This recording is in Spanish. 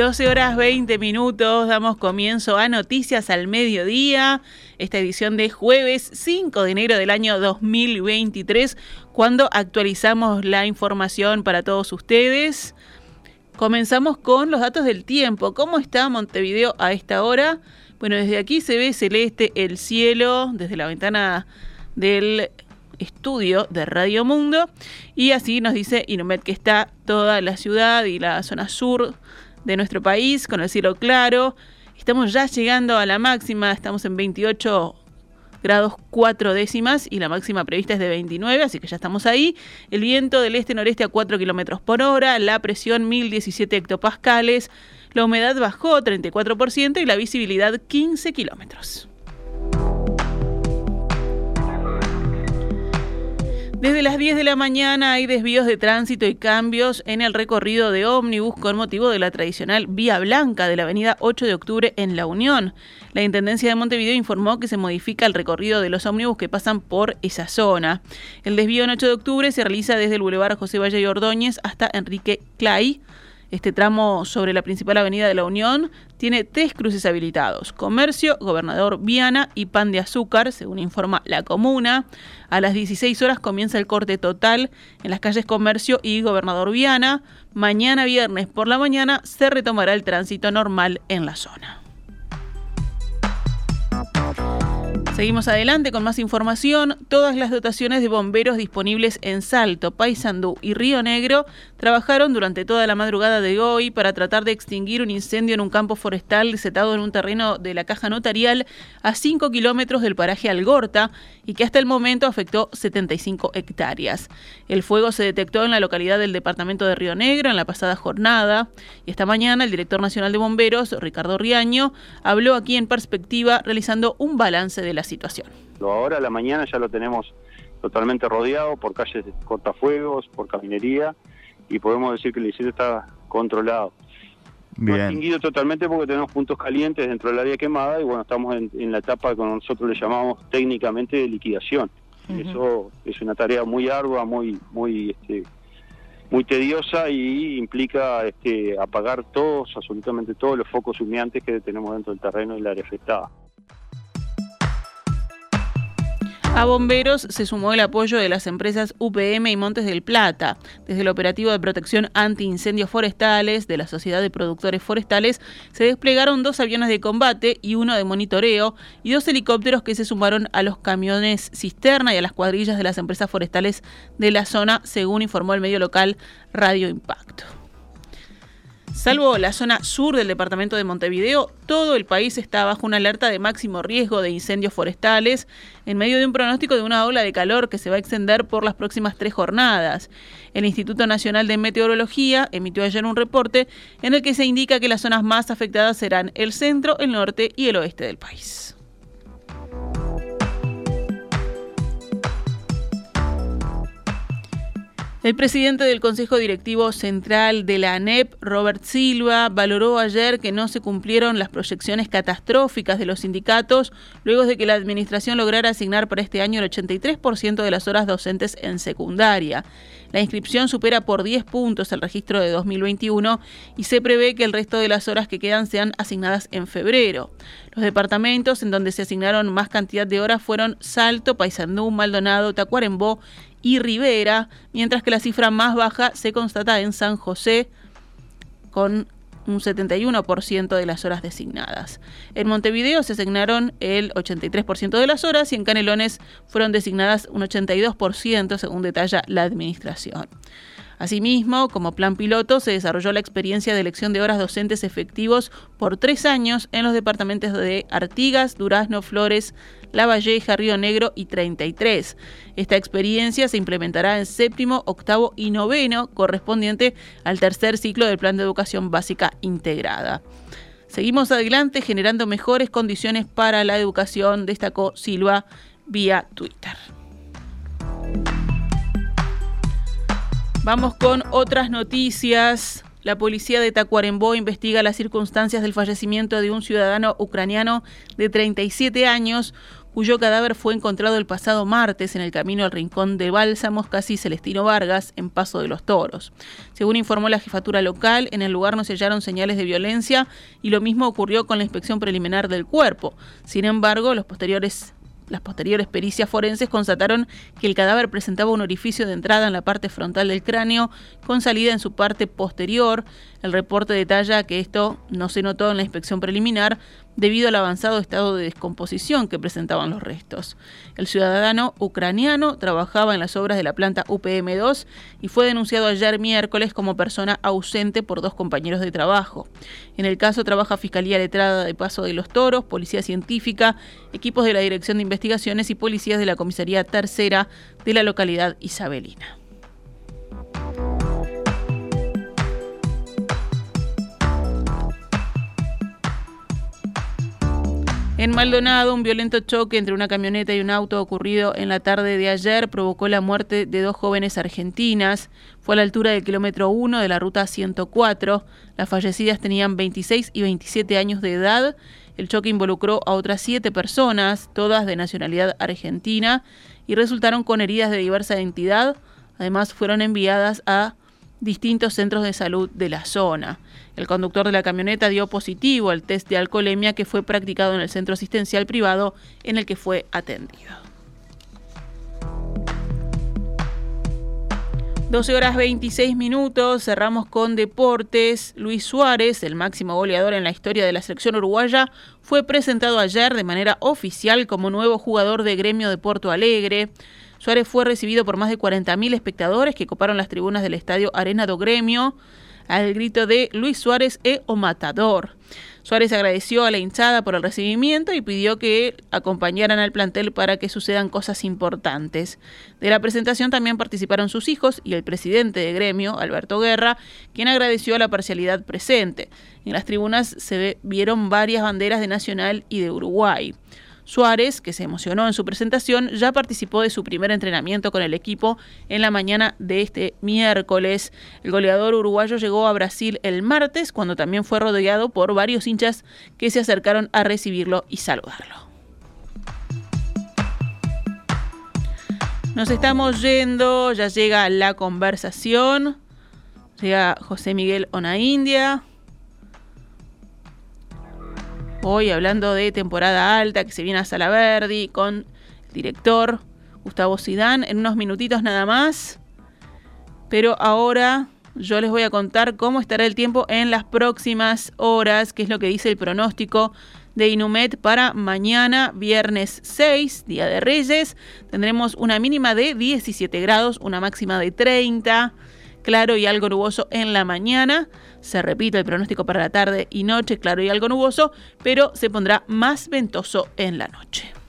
12 horas 20 minutos, damos comienzo a Noticias al Mediodía, esta edición de jueves 5 de enero del año 2023, cuando actualizamos la información para todos ustedes. Comenzamos con los datos del tiempo. ¿Cómo está Montevideo a esta hora? Bueno, desde aquí se ve celeste el cielo, desde la ventana del estudio de Radio Mundo. Y así nos dice Inumet que está toda la ciudad y la zona sur de nuestro país con el cielo claro. Estamos ya llegando a la máxima, estamos en 28 grados 4 décimas y la máxima prevista es de 29, así que ya estamos ahí. El viento del este-noreste a 4 kilómetros por hora, la presión 1017 hectopascales, la humedad bajó 34% y la visibilidad 15 kilómetros. Desde las 10 de la mañana hay desvíos de tránsito y cambios en el recorrido de ómnibus con motivo de la tradicional Vía Blanca de la avenida 8 de octubre en La Unión. La Intendencia de Montevideo informó que se modifica el recorrido de los ómnibus que pasan por esa zona. El desvío en 8 de octubre se realiza desde el Boulevard José Valle y Ordóñez hasta Enrique Clay este tramo sobre la principal avenida de la Unión tiene tres cruces habilitados, Comercio, Gobernador Viana y Pan de Azúcar, según informa la comuna. A las 16 horas comienza el corte total en las calles Comercio y Gobernador Viana. Mañana viernes por la mañana se retomará el tránsito normal en la zona. Seguimos adelante con más información. Todas las dotaciones de bomberos disponibles en Salto, Paysandú y Río Negro trabajaron durante toda la madrugada de hoy para tratar de extinguir un incendio en un campo forestal setado en un terreno de la caja notarial a 5 kilómetros del paraje Algorta y que hasta el momento afectó 75 hectáreas. El fuego se detectó en la localidad del departamento de Río Negro en la pasada jornada y esta mañana el director nacional de bomberos, Ricardo Riaño, habló aquí en perspectiva realizando un balance de la situación. Ahora a la mañana ya lo tenemos totalmente rodeado por calles de cortafuegos, por caminería y podemos decir que el incendio está controlado. Bien. No extinguido totalmente porque tenemos puntos calientes dentro del área quemada y bueno, estamos en, la etapa que nosotros le llamamos técnicamente de liquidación. Eso es una tarea muy ardua, muy muy este, muy tediosa y implica este, apagar todos, absolutamente todos los focos humeantes que tenemos dentro del terreno y el área afectada. A bomberos se sumó el apoyo de las empresas UPM y Montes del Plata. Desde el operativo de protección anti-incendios forestales de la Sociedad de Productores Forestales se desplegaron dos aviones de combate y uno de monitoreo y dos helicópteros que se sumaron a los camiones cisterna y a las cuadrillas de las empresas forestales de la zona, según informó el medio local Radio Impacto. Salvo la zona sur del departamento de Montevideo, todo el país está bajo una alerta de máximo riesgo de incendios forestales en medio de un pronóstico de una ola de calor que se va a extender por las próximas tres jornadas. El Instituto Nacional de Meteorología emitió ayer un reporte en el que se indica que las zonas más afectadas serán el centro, el norte y el oeste del país. El presidente del Consejo Directivo Central de la ANEP, Robert Silva, valoró ayer que no se cumplieron las proyecciones catastróficas de los sindicatos luego de que la administración lograra asignar para este año el 83% de las horas docentes en secundaria. La inscripción supera por 10 puntos el registro de 2021 y se prevé que el resto de las horas que quedan sean asignadas en febrero. Los departamentos en donde se asignaron más cantidad de horas fueron Salto, Paysandú, Maldonado, Tacuarembó y Rivera, mientras que la cifra más baja se constata en San José con un 71% de las horas designadas. En Montevideo se asignaron el 83% de las horas y en Canelones fueron designadas un 82%, según detalla la administración. Asimismo, como plan piloto, se desarrolló la experiencia de elección de horas docentes efectivos por tres años en los departamentos de Artigas, Durazno, Flores, La Valleja, Río Negro y 33. Esta experiencia se implementará en séptimo, octavo y noveno, correspondiente al tercer ciclo del Plan de Educación Básica Integrada. Seguimos adelante generando mejores condiciones para la educación, destacó Silva vía Twitter. Vamos con otras noticias. La policía de Tacuarembó investiga las circunstancias del fallecimiento de un ciudadano ucraniano de 37 años cuyo cadáver fue encontrado el pasado martes en el camino al rincón de Bálsamos, casi Celestino Vargas, en Paso de los Toros. Según informó la jefatura local, en el lugar no se hallaron señales de violencia y lo mismo ocurrió con la inspección preliminar del cuerpo. Sin embargo, los posteriores las posteriores pericias forenses constataron que el cadáver presentaba un orificio de entrada en la parte frontal del cráneo con salida en su parte posterior. El reporte detalla que esto no se notó en la inspección preliminar, debido al avanzado estado de descomposición que presentaban los restos. El ciudadano ucraniano trabajaba en las obras de la planta UPM2 y fue denunciado ayer miércoles como persona ausente por dos compañeros de trabajo. En el caso trabaja Fiscalía Letrada de Paso de los Toros, Policía Científica, equipos de la Dirección de Investigaciones y policías de la Comisaría Tercera de la localidad isabelina. En Maldonado, un violento choque entre una camioneta y un auto ocurrido en la tarde de ayer provocó la muerte de dos jóvenes argentinas. Fue a la altura del kilómetro 1 de la ruta 104. Las fallecidas tenían 26 y 27 años de edad. El choque involucró a otras siete personas, todas de nacionalidad argentina, y resultaron con heridas de diversa entidad. Además, fueron enviadas a distintos centros de salud de la zona. El conductor de la camioneta dio positivo al test de alcoholemia que fue practicado en el centro asistencial privado en el que fue atendido. 12 horas 26 minutos, cerramos con deportes. Luis Suárez, el máximo goleador en la historia de la selección uruguaya, fue presentado ayer de manera oficial como nuevo jugador de gremio de Porto Alegre. Suárez fue recibido por más de 40.000 espectadores que coparon las tribunas del estadio Arena do Gremio al grito de Luis Suárez e o Matador. Suárez agradeció a la hinchada por el recibimiento y pidió que acompañaran al plantel para que sucedan cosas importantes. De la presentación también participaron sus hijos y el presidente de gremio, Alberto Guerra, quien agradeció la parcialidad presente. En las tribunas se vieron varias banderas de Nacional y de Uruguay. Suárez, que se emocionó en su presentación, ya participó de su primer entrenamiento con el equipo en la mañana de este miércoles. El goleador uruguayo llegó a Brasil el martes, cuando también fue rodeado por varios hinchas que se acercaron a recibirlo y saludarlo. Nos estamos yendo, ya llega la conversación. Llega José Miguel Onaindia. Hoy hablando de temporada alta que se viene a Salaverdi con el director Gustavo Sidán en unos minutitos nada más. Pero ahora yo les voy a contar cómo estará el tiempo en las próximas horas, que es lo que dice el pronóstico de Inumet para mañana, viernes 6, Día de Reyes. Tendremos una mínima de 17 grados, una máxima de 30 claro y algo nuboso en la mañana. Se repite el pronóstico para la tarde y noche, claro y algo nuboso, pero se pondrá más ventoso en la noche.